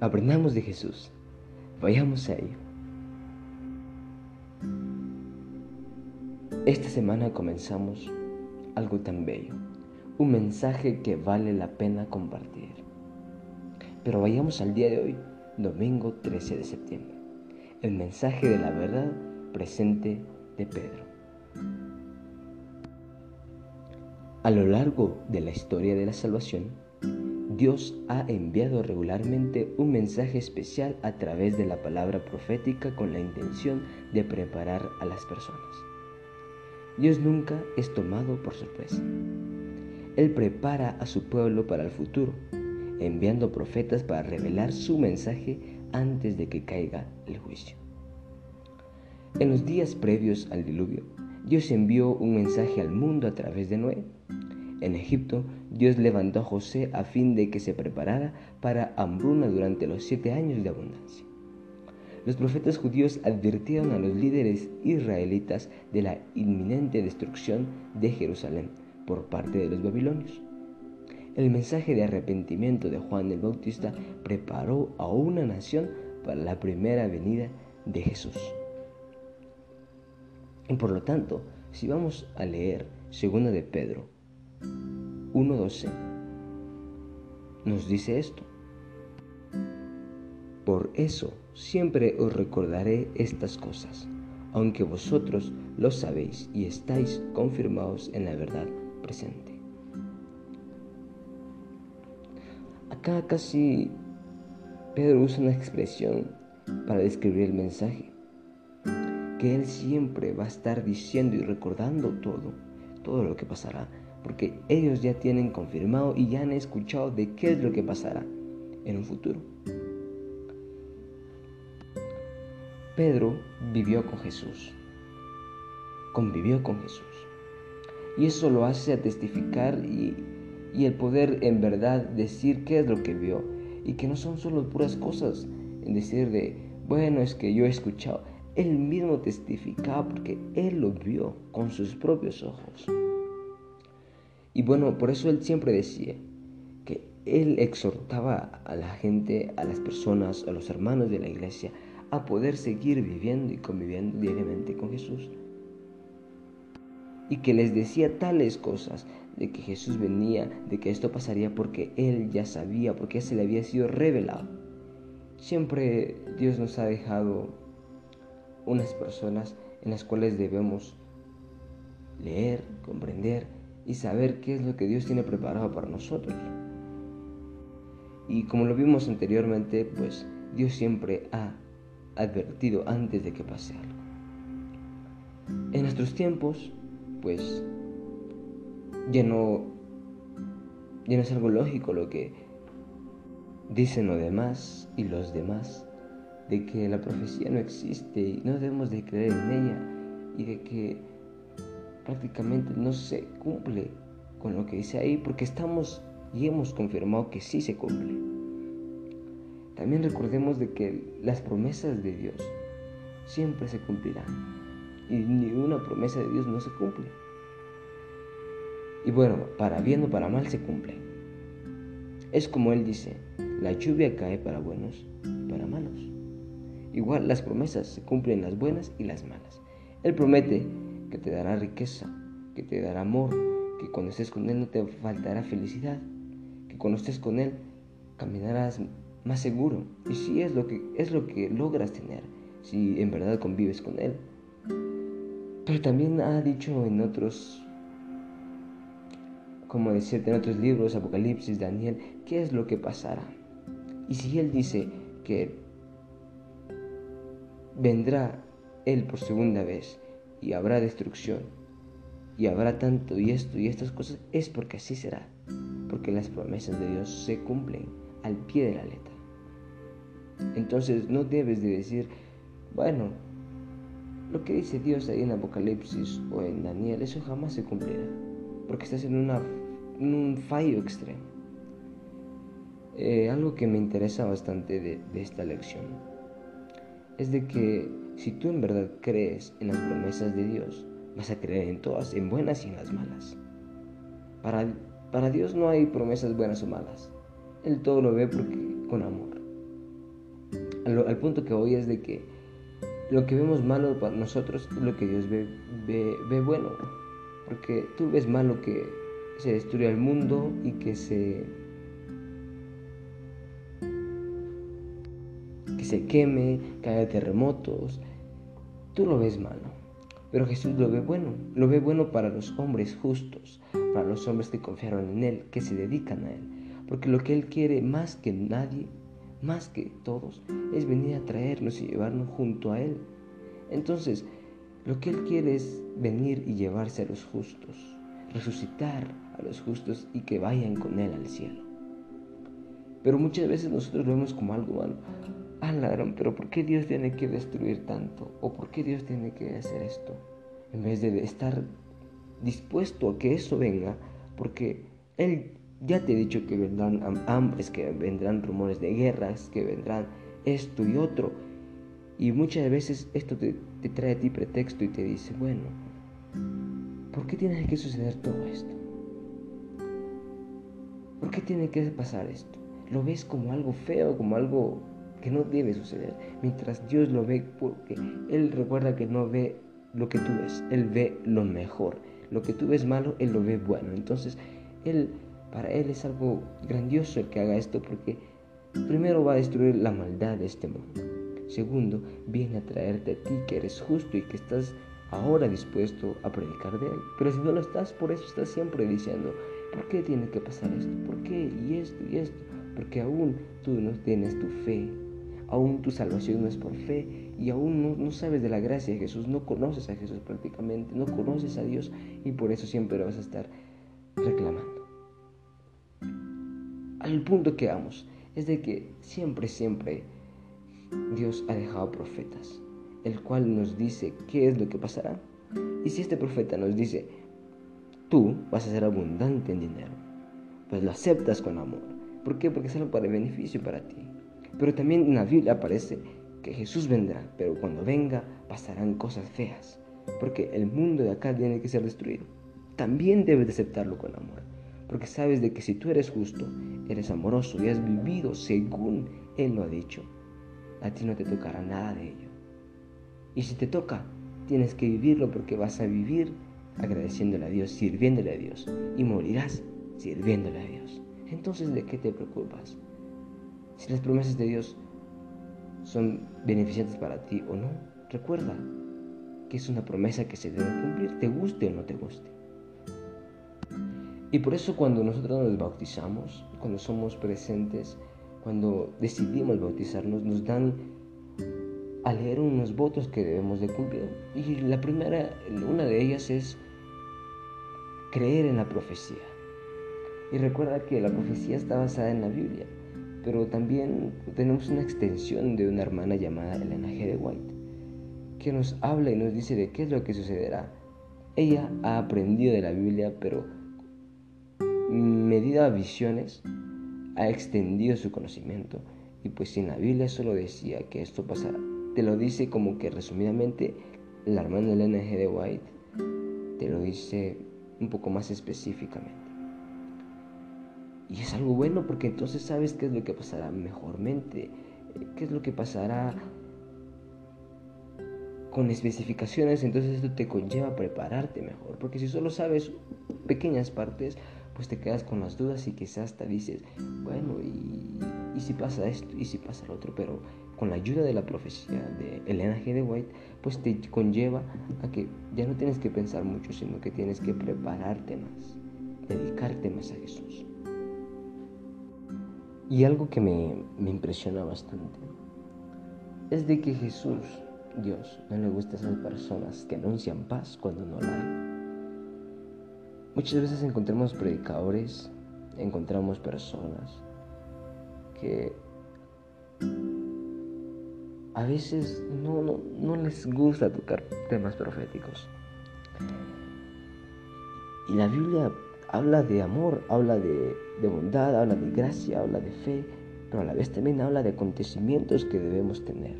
Aprendamos de Jesús. Vayamos a ello. Esta semana comenzamos algo tan bello, un mensaje que vale la pena compartir. Pero vayamos al día de hoy, domingo 13 de septiembre, el mensaje de la verdad presente de Pedro. A lo largo de la historia de la salvación, Dios ha enviado regularmente un mensaje especial a través de la palabra profética con la intención de preparar a las personas. Dios nunca es tomado por sorpresa. Él prepara a su pueblo para el futuro, enviando profetas para revelar su mensaje antes de que caiga el juicio. En los días previos al diluvio, Dios envió un mensaje al mundo a través de Noé en Egipto, Dios levantó a José a fin de que se preparara para hambruna durante los siete años de abundancia. Los profetas judíos advirtieron a los líderes israelitas de la inminente destrucción de Jerusalén por parte de los babilonios. El mensaje de arrepentimiento de Juan el Bautista preparó a una nación para la primera venida de Jesús. Y por lo tanto, si vamos a leer 2 de Pedro 1.12 nos dice esto. Por eso siempre os recordaré estas cosas, aunque vosotros lo sabéis y estáis confirmados en la verdad presente. Acá casi Pedro usa una expresión para describir el mensaje, que él siempre va a estar diciendo y recordando todo, todo lo que pasará porque ellos ya tienen confirmado y ya han escuchado de qué es lo que pasará en un futuro. Pedro vivió con Jesús, convivió con Jesús. Y eso lo hace a testificar y, el poder en verdad decir qué es lo que vio. Y que no son solo puras cosas en decir de, bueno, es que yo he escuchado. Él mismo testificaba porque él lo vio con sus propios ojos. Y bueno, por eso él siempre decía que él exhortaba a la gente, a las personas, a los hermanos de la iglesia, a poder seguir viviendo y conviviendo diariamente con Jesús. Y que les decía tales cosas de que Jesús venía, de que esto pasaría porque Él ya sabía, porque se le había sido revelado. Siempre Dios nos ha dejado unas personas en las cuales debemos leer, comprender y saber qué es lo que Dios tiene preparado para nosotros. Y como lo vimos anteriormente, pues Dios siempre ha advertido antes de que pase algo. En nuestros tiempos, pues ya no, ya no es algo lógico lo que dicen los demás y los demás, de que la profecía no existe y no debemos de creer en ella y de que prácticamente no se cumple con lo que dice ahí porque estamos y hemos confirmado que sí se cumple. También recordemos de que las promesas de Dios siempre se cumplirán y ninguna promesa de Dios no se cumple. Y bueno, para bien o para mal se cumple. Es como Él dice, la lluvia cae para buenos y para malos. Igual las promesas se cumplen las buenas y las malas. Él promete que te dará riqueza, que te dará amor, que cuando estés con Él no te faltará felicidad, que cuando estés con Él caminarás más seguro. Y si es lo que, es lo que logras tener, si en verdad convives con Él. Pero también ha dicho en otros, como decirte en otros libros, Apocalipsis, Daniel, qué es lo que pasará. Y si Él dice que vendrá Él por segunda vez y habrá destrucción y habrá tanto y esto y estas cosas, es porque así será, porque las promesas de Dios se cumplen al pie de la letra. Entonces no debes de decir, bueno, lo que dice Dios ahí en Apocalipsis o en Daniel, eso jamás se cumplirá, porque estás en, un fallo extremo. Eh, algo que me interesa bastante de, de esta lección es de que si tú en verdad crees en las promesas de Dios, vas a creer en todas, en buenas y en las malas. Para, para Dios no hay promesas buenas o malas. Él todo lo ve porque, con amor. al, punto que hoy es de que lo que vemos malo para nosotros es lo que Dios ve, ve, bueno. Porque tú ves malo que se destruya el mundo y que se se queme, que haya terremotos. Tú lo ves malo. Pero Jesús lo ve bueno, lo ve bueno para los hombres justos, para los hombres que confiaron en Él, que se dedican a Él. Porque lo que Él quiere más que nadie, más que todos, es venir a traernos y llevarnos junto a Él. Entonces, lo que Él quiere es venir y llevarse a los justos, resucitar a los justos y que vayan con Él al cielo. Pero muchas veces nosotros lo vemos como algo malo. Ah, pero ¿por qué Dios tiene que destruir tanto? ¿O por qué Dios tiene que hacer esto? En vez de estar dispuesto a que eso venga, porque Él ya te he dicho que vendrán hambres, que vendrán rumores de guerras, que vendrán esto y otro. Y muchas veces esto te, te trae a ti pretexto y te dice, bueno, ¿por qué tiene que suceder todo esto? ¿Por qué tiene que pasar esto? Lo ves como algo feo, como algo que no debe suceder, mientras Dios lo ve porque Él recuerda que no ve lo que tú ves, Él ve lo mejor. Lo que tú ves malo, Él lo ve bueno. Entonces, Él, para Él es algo grandioso el que haga esto porque primero va a destruir la maldad de este mundo. Segundo, viene a traerte a ti que eres justo y que estás ahora dispuesto a predicar de Él. Pero si no lo estás, por eso estás siempre diciendo, ¿por qué tiene que pasar esto? ¿Por qué? Y esto y esto. Porque aún tú no tienes tu fe aún tu salvación no es por fe y aún no, sabes de la gracia de Jesús, no conoces a Jesús prácticamente, no conoces a Dios y por eso siempre vas a estar reclamando. Al punto que vamos es de que siempre, siempre Dios ha dejado profetas, el cual nos dice qué es lo que pasará. Y si este profeta nos dice, tú vas a ser abundante en dinero, pues lo aceptas con amor. ¿Por qué? Porque es algo para el beneficio para ti. Pero también en la Biblia aparece que Jesús vendrá, pero cuando venga pasarán cosas feas, porque el mundo de acá tiene que ser destruido. También debes de aceptarlo con amor, porque sabes de que si tú eres justo, eres amoroso y has vivido según Él lo ha dicho, a ti no te tocará nada de ello. Y si te toca, tienes que vivirlo porque vas a vivir agradeciéndole a Dios, sirviéndole a Dios, y morirás sirviéndole a Dios. Entonces, ¿de qué te preocupas? Si las promesas de Dios son beneficiantes para ti o no, recuerda que es una promesa que se debe cumplir, te guste o no te guste. Y por eso cuando nosotros nos bautizamos, cuando somos presentes, cuando decidimos bautizarnos, nos dan a leer unos votos que debemos de cumplir. Y la primera, una de ellas es creer en la profecía. Y recuerda que la profecía está basada en la Biblia pero también tenemos una extensión de una hermana llamada Elena G. de White, que nos habla y nos dice de qué es lo que sucederá. Ella ha aprendido de la Biblia, pero medida a visiones, ha extendido su conocimiento. Y pues en la Biblia solo decía que esto pasará, te lo dice como que resumidamente la hermana Elena G. White te lo dice un poco más específicamente. Y es algo bueno porque entonces sabes qué es lo que pasará mejormente, eh, qué es lo que pasará con especificaciones, entonces esto te conlleva a prepararte mejor, porque si solo sabes pequeñas partes, pues te quedas con las dudas y quizás hasta dices, bueno, y, y si pasa esto, y si pasa lo otro, pero con la ayuda de la profecía de Elena G. de White, pues te conlleva a que ya no tienes que pensar mucho, sino que tienes que prepararte más, dedicarte más a Jesús. Y algo que me, impresiona bastante es de que Jesús, Dios, no le gusta a esas personas que anuncian paz cuando no la hay. Muchas veces encontramos predicadores, encontramos personas que a veces no, no, no les gusta tocar temas proféticos. Y la Biblia habla de amor, habla de, bondad, habla de gracia, habla de fe, pero a la vez también habla de acontecimientos que debemos tener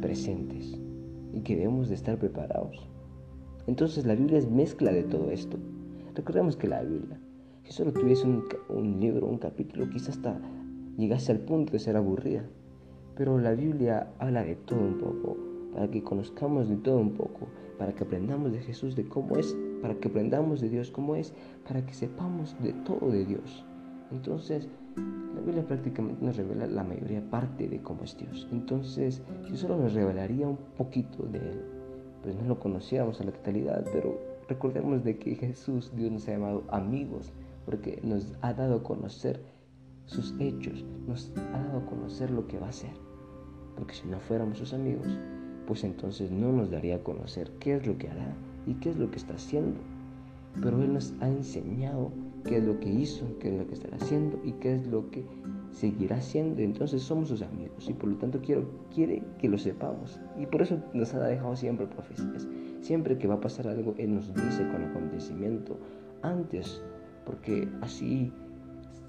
presentes y que debemos de estar preparados. Entonces la Biblia es mezcla de todo esto. Recordemos que la Biblia, si solo tuviese un, un libro, un capítulo, quizás hasta llegase al punto de ser aburrida. Pero la Biblia habla de todo un poco, para que conozcamos de todo un poco, para que aprendamos de Jesús de cómo es, para que aprendamos de Dios cómo es, para que sepamos de todo de Dios. Entonces, la Biblia prácticamente nos revela la mayoría parte de cómo es Dios. Entonces, si solo nos revelaría un poquito de Él, pues no lo conociéramos a la totalidad, pero recordemos de que Jesús, Dios nos ha llamado amigos, porque nos ha dado a conocer sus hechos, nos ha dado a conocer lo que va a hacer. Porque si no fuéramos sus amigos, pues entonces no nos daría a conocer qué es lo que hará y qué es lo que está haciendo. Pero Él nos ha enseñado qué es lo que hizo, qué es lo que estará haciendo y qué es lo que seguirá haciendo. Entonces somos sus amigos y por lo tanto quiero, quiere que lo sepamos. Y por eso nos ha dejado siempre profecías. Siempre que va a pasar algo, Él nos dice con acontecimiento antes, porque así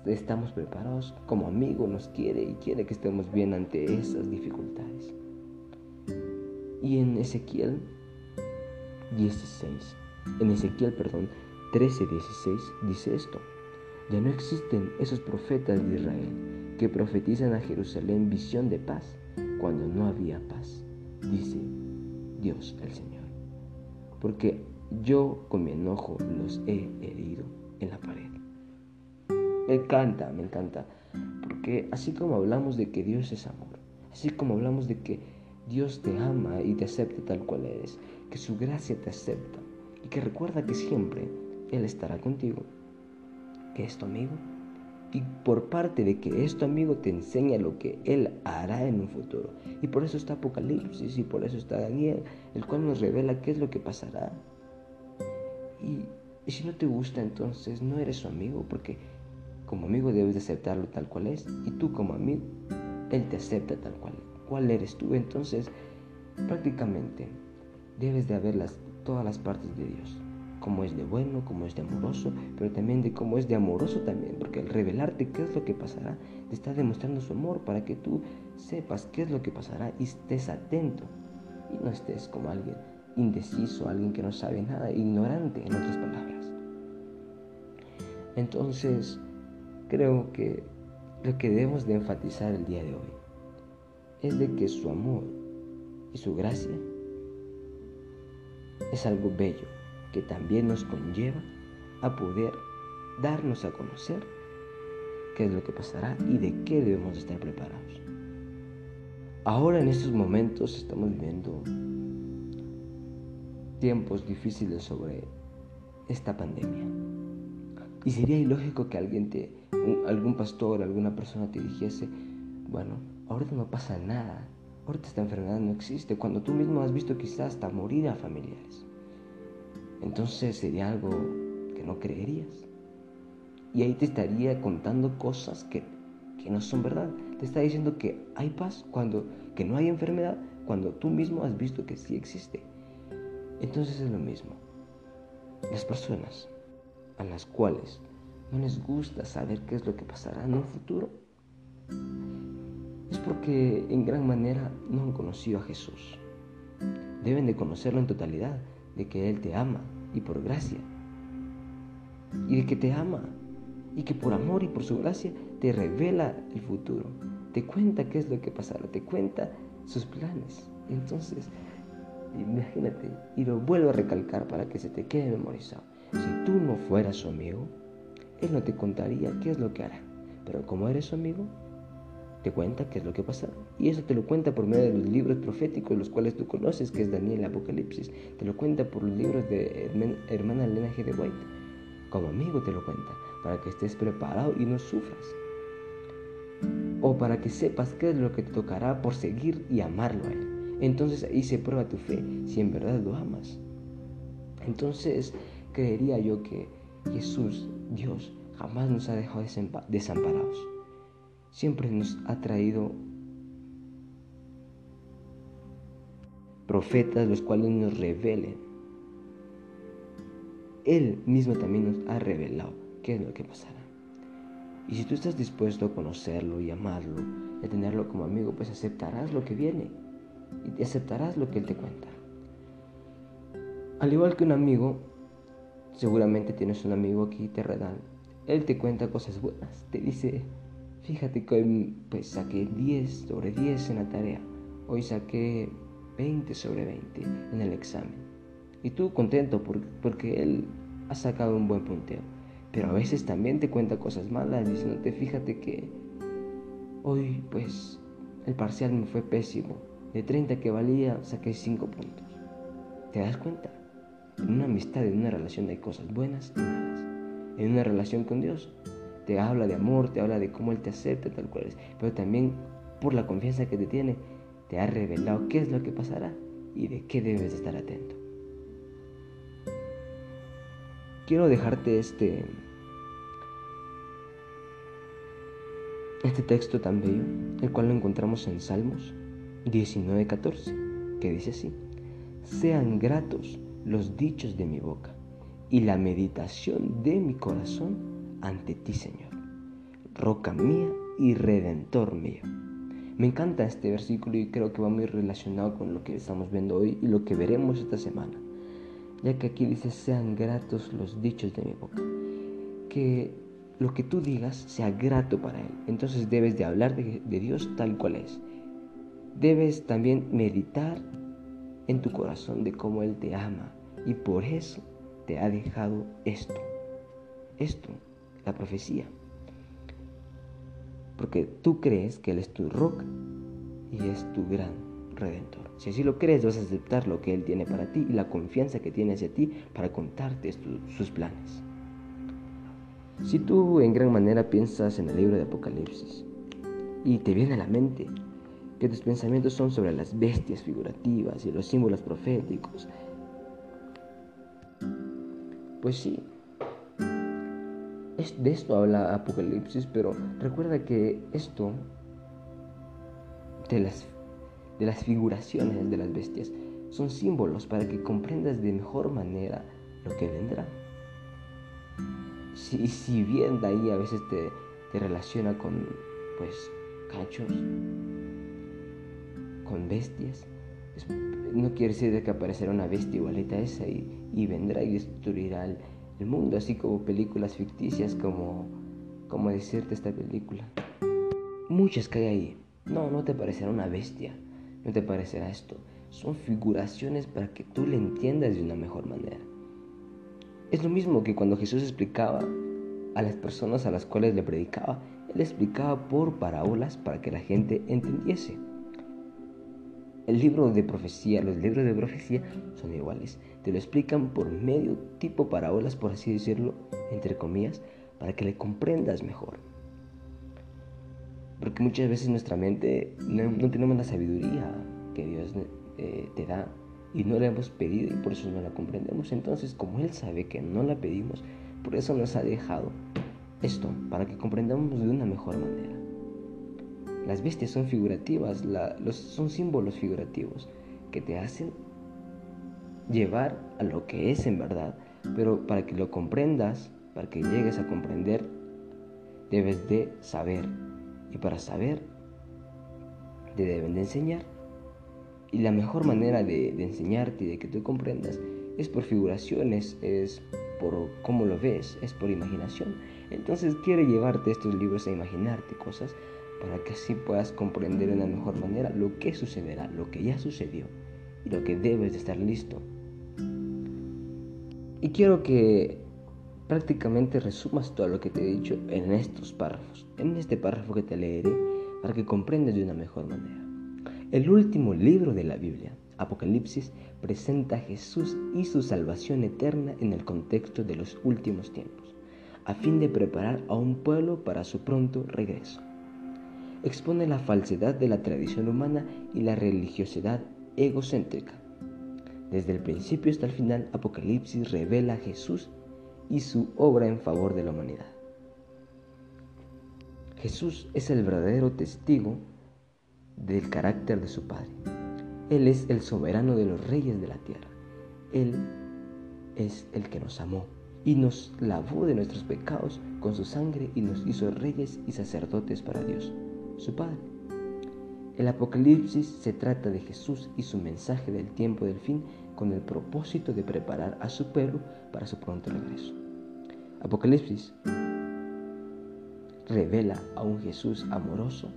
estamos preparados. Como amigo nos quiere y quiere que estemos bien ante esas dificultades. Y en Ezequiel 16, en Ezequiel, perdón, 13, 16 dice esto. Ya no existen esos profetas de Israel que profetizan a Jerusalén visión de paz cuando no había paz, dice Dios el Señor. Porque yo con mi enojo los he herido en la pared. Me encanta, me encanta. Porque así como hablamos de que Dios es amor, así como hablamos de que Dios te ama y te acepta tal cual eres, que su gracia te acepta y que recuerda que siempre Él estará contigo, que es tu amigo. Y por parte de que es tu amigo te enseña lo que Él hará en un futuro. Y por eso está Apocalipsis y por eso está Daniel, el cual nos revela qué es lo que pasará. Y, si no te gusta, entonces no eres su amigo, porque como amigo debes de aceptarlo tal cual es. Y tú como amigo, Él te acepta tal cual es cuál eres tú. Entonces, prácticamente debes de haber todas las partes de Dios. Como es de bueno, como es de amoroso, pero también de cómo es de amoroso también. Porque al revelarte qué es lo que pasará, te está demostrando su amor para que tú sepas qué es lo que pasará y estés atento. Y no estés como alguien indeciso, alguien que no sabe nada, ignorante en otras palabras. Entonces, creo que lo que debemos de enfatizar el día de hoy es de que su amor y su gracia es algo bello que también nos conlleva a poder darnos a conocer qué es lo que pasará y de qué debemos estar preparados. Ahora en estos momentos estamos viviendo tiempos difíciles sobre esta pandemia. Y sería ilógico que alguien te, algún pastor, alguna persona te dijese, bueno, ahorita no pasa nada, ahorita esta enfermedad no existe, cuando tú mismo has visto quizás hasta morir a familiares. Entonces sería algo que no creerías. Y ahí te estaría contando cosas que, que no son verdad. Te está diciendo que hay paz cuando que no hay enfermedad, cuando tú mismo has visto que sí existe. Entonces es lo mismo. Las personas a las cuales no les gusta saber qué es lo que pasará en un futuro, es porque en gran manera no han conocido a Jesús. Deben de conocerlo en totalidad, de que Él te ama y por gracia. Y de que te ama y que por amor y por su gracia te revela el futuro. Te cuenta qué es lo que pasará, te cuenta sus planes. Entonces, imagínate, y lo vuelvo a recalcar para que se te quede memorizado. Si tú no fueras su amigo, Él no te contaría qué es lo que hará. Pero como eres su amigo, te cuenta qué es lo que pasa. Y eso te lo cuenta por medio de los libros proféticos, los cuales tú conoces, que es Daniel Apocalipsis. Te lo cuenta por los libros de hermana Elena G. de White. Como amigo te lo cuenta, para que estés preparado y no sufras. O para que sepas qué es lo que te tocará por seguir y amarlo a Él. Entonces ahí se prueba tu fe, si en verdad lo amas. Entonces creería yo que Jesús, Dios, jamás nos ha dejado desamparados siempre nos ha traído profetas los cuales nos revelen. Él mismo también nos ha revelado qué es lo que pasará. Y si tú estás dispuesto a conocerlo y amarlo, y a tenerlo como amigo, pues aceptarás lo que viene y aceptarás lo que Él te cuenta. Al igual que un amigo, seguramente tienes un amigo aquí terrenal, Él te cuenta cosas buenas, te dice fíjate que hoy pues saqué 10 sobre 10 en la tarea. Hoy saqué 20 sobre 20 en el examen. Y tú contento porque él ha sacado un buen punteo. Pero a veces también te cuenta cosas malas diciéndote, fíjate que hoy pues el parcial me fue pésimo. De 30 que valía saqué 5 puntos. ¿Te das cuenta? En una amistad, en una relación hay cosas buenas y malas. En una relación con Dios te habla de amor, te habla de cómo Él te acepta tal cual es. Pero también por la confianza que te tiene, te ha revelado qué es lo que pasará y de qué debes estar atento. Quiero dejarte este este texto tan bello, el cual lo encontramos en Salmos 19:14, que dice así: Sean gratos los dichos de mi boca y la meditación de mi corazón ante ti, Señor, roca mía y redentor mío. Me encanta este versículo y creo que va muy relacionado con lo que estamos viendo hoy y lo que veremos esta semana, ya que aquí dice, sean gratos los dichos de mi boca, que lo que tú digas sea grato para Él. Entonces debes de hablar de, Dios tal cual es. Debes también meditar en tu corazón de cómo Él te ama y por eso te ha dejado esto, esto, la profecía porque tú crees que Él es tu roca y es tu gran redentor. Si así lo crees, vas a aceptar lo que Él tiene para ti y la confianza que tiene hacia ti para contarte sus planes. Si tú en gran manera piensas en el libro de Apocalipsis y te viene a la mente que tus pensamientos son sobre las bestias figurativas y los símbolos proféticos, pues sí, de esto habla Apocalipsis, pero recuerda que esto de las, de las figuraciones de las bestias son símbolos para que comprendas de mejor manera lo que vendrá. Si, si bien de ahí a veces te, te relaciona con pues cachos, con bestias, no quiere decir que aparecerá una bestia igualita a esa y, y vendrá y destruirá el, el mundo, así como películas ficticias como, como decirte esta película. Muchas que hay ahí. No, no te parecerá una bestia, no te parecerá esto. Son figuraciones para que tú le entiendas de una mejor manera. Es lo mismo que cuando Jesús explicaba a las personas a las cuales le predicaba, él explicaba por parábolas para que la gente entendiese. El libro de profecía, los libros de profecía son iguales. Te lo explican por medio tipo parábolas, por así decirlo, entre comillas, para que le comprendas mejor. Porque muchas veces nuestra mente no, tenemos la sabiduría que Dios eh, te da y no la hemos pedido y por eso no la comprendemos. Entonces, como Él sabe que no la pedimos, por eso nos ha dejado esto, para que comprendamos de una mejor manera. Las bestias son figurativas, los, son símbolos figurativos que te hacen llevar a lo que es en verdad. Pero para que lo comprendas, para que llegues a comprender, debes de saber. Y para saber, te deben de enseñar. Y la mejor manera de, enseñarte y de que tú comprendas es por figuraciones, es por cómo lo ves, es por imaginación. Entonces quiere llevarte estos libros a imaginarte cosas para que así puedas comprender de una mejor manera lo que sucederá, lo que ya sucedió y lo que debes de estar listo. Y quiero que prácticamente resumas todo lo que te he dicho en estos párrafos, en este párrafo que te leeré para que comprendas de una mejor manera. El último libro de la Biblia, Apocalipsis, presenta a Jesús y su salvación eterna en el contexto de los últimos tiempos, a fin de preparar a un pueblo para su pronto regreso expone la falsedad de la tradición humana y la religiosidad egocéntrica. Desde el principio hasta el final, Apocalipsis revela a Jesús y su obra en favor de la humanidad. Jesús es el verdadero testigo del carácter de su Padre. Él es el soberano de los reyes de la tierra. Él es el que nos amó y nos lavó de nuestros pecados con su sangre y nos hizo reyes y sacerdotes para Dios su Padre. El Apocalipsis se trata de Jesús y su mensaje del tiempo del fin con el propósito de preparar a su pueblo para su pronto regreso. Apocalipsis revela a un Jesús amoroso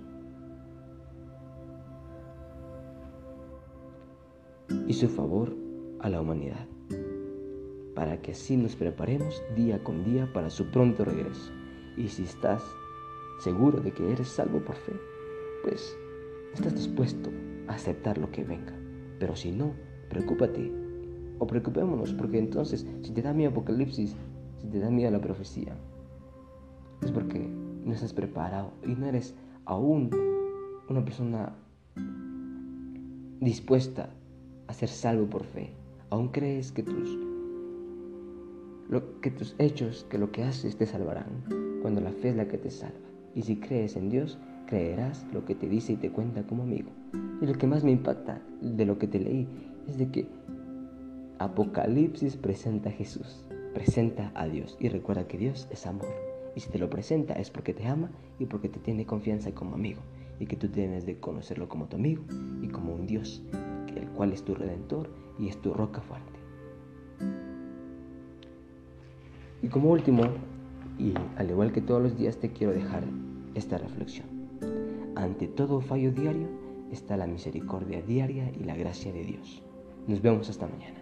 y su favor a la humanidad, para que así nos preparemos día con día para su pronto regreso. Y si estás seguro de que eres salvo por fe, pues estás dispuesto a aceptar lo que venga. Pero si no, preocúpate o preocupémonos, porque entonces si te da miedo Apocalipsis, si te da miedo la profecía, es porque no estás preparado y no eres aún una persona dispuesta a ser salvo por fe. Aún crees que tus, lo, que tus hechos, que lo que haces te salvarán, cuando la fe es la que te salva. Y si crees en Dios, creerás lo que te dice y te cuenta como amigo. Y lo que más me impacta de lo que te leí es de que Apocalipsis presenta a Jesús, presenta a Dios y recuerda que Dios es amor. Y si te lo presenta es porque te ama y porque te tiene confianza como amigo y que tú tienes de conocerlo como tu amigo y como un Dios, el cual es tu redentor y es tu roca fuerte. Y como último, y al igual que todos los días te quiero dejar esta reflexión. Ante todo fallo diario está la misericordia diaria y la gracia de Dios. Nos vemos hasta mañana.